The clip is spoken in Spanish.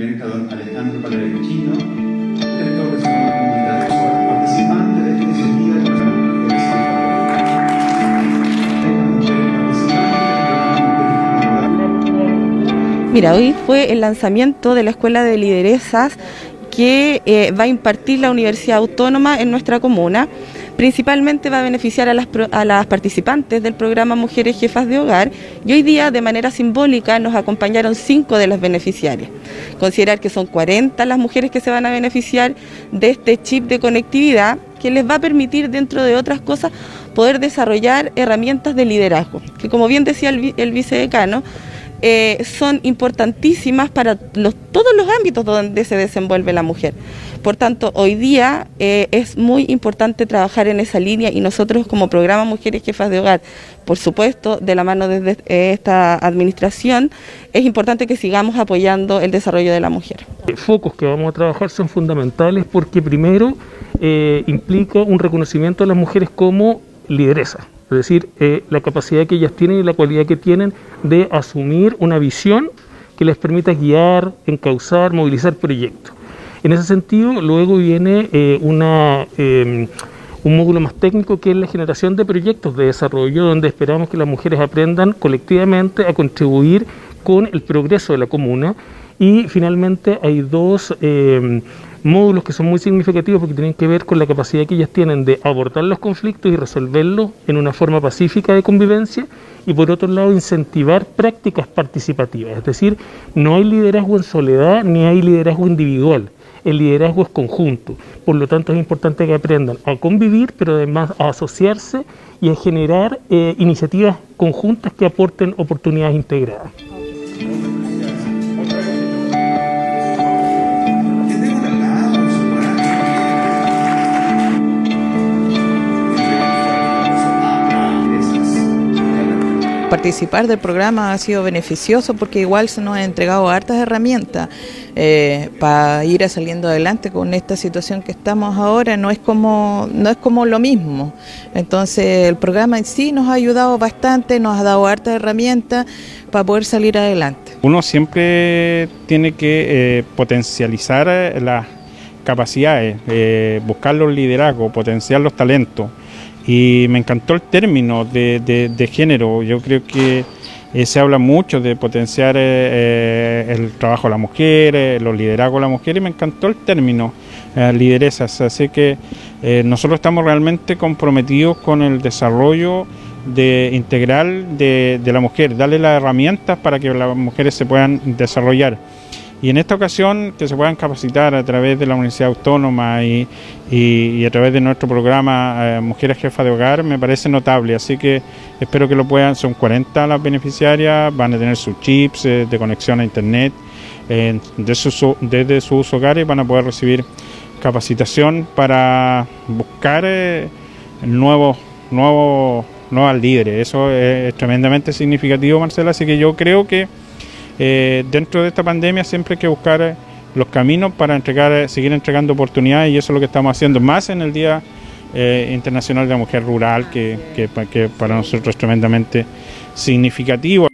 don Alejandro Palerechino, director de Comunidad Sexual, participante de este día de Mira, hoy fue el lanzamiento de la Escuela de Lideresas que eh, va a impartir la Universidad Autónoma en nuestra comuna. Principalmente va a beneficiar a las, participantes del programa Mujeres Jefas de Hogar y hoy día de manera simbólica nos acompañaron cinco de las beneficiarias. Considerar que son 40 las mujeres que se van a beneficiar de este chip de conectividad que les va a permitir, dentro de otras cosas, poder desarrollar herramientas de liderazgo, que como bien decía el, el vicedecano, eh, son importantísimas para todos los ámbitos donde se desenvuelve la mujer. Por tanto, hoy día eh, es muy importante trabajar en esa línea y nosotros como programa Mujeres Jefas de Hogar, por supuesto, de la mano de esta administración, es importante que sigamos apoyando el desarrollo de la mujer. Focos que vamos a trabajar son fundamentales porque primero eh, implica un reconocimiento de las mujeres como lideresa es decir, eh, la capacidad que ellas tienen y la cualidad que tienen de asumir una visión que les permita guiar, encauzar, movilizar proyectos. En ese sentido, luego viene eh, una, em, un módulo más técnico que es la generación de proyectos de desarrollo, donde esperamos que las mujeres aprendan colectivamente a contribuir con el progreso de la comuna. Y finalmente hay dos módulos que son muy significativos porque tienen que ver con la capacidad que ellas tienen de abordar los conflictos y resolverlos en una forma pacífica de convivencia y por otro lado incentivar prácticas participativas, es decir, no hay liderazgo en soledad ni hay liderazgo individual. El liderazgo es conjunto, por lo tanto es importante que aprendan a convivir, pero además a asociarse y a generar eh, iniciativas conjuntas que aporten oportunidades integradas. Participar del programa ha sido beneficioso porque igual se nos ha entregado hartas herramientas eh, para ir saliendo adelante con esta situación que estamos ahora. No es como no es como lo mismo. Entonces el programa en sí nos ha ayudado bastante, nos ha dado hartas herramientas para poder salir adelante. Uno siempre tiene que eh, potencializar eh, las capacidades, buscar los liderazgos, potenciar los talentos. Y me encantó el término de, género. Yo creo que eh, se habla mucho de potenciar eh, eh, el trabajo de la mujer, los liderazgos de la mujer, y me encantó el término lideresas. Así que nosotros estamos realmente comprometidos con el desarrollo de, integral de, de la mujer, darle las herramientas para que las mujeres se puedan desarrollar. Y en esta ocasión que se puedan capacitar a través de la Universidad Autónoma y, a través de nuestro programa eh, Mujeres Jefas de Hogar me parece notable, así que espero que lo puedan, son 40 las beneficiarias, van a tener sus chips eh, de conexión a Internet desde, sus hogares, van a poder recibir capacitación para buscar eh, nuevos, nuevos, nuevas líderes. Eso es tremendamente significativo, Marcela, así que yo creo que eh, dentro de esta pandemia siempre hay que buscar eh, los caminos para eh, seguir entregando oportunidades y eso es lo que estamos haciendo más en el Día Internacional de la Mujer Rural, que, que para nosotros es tremendamente significativo.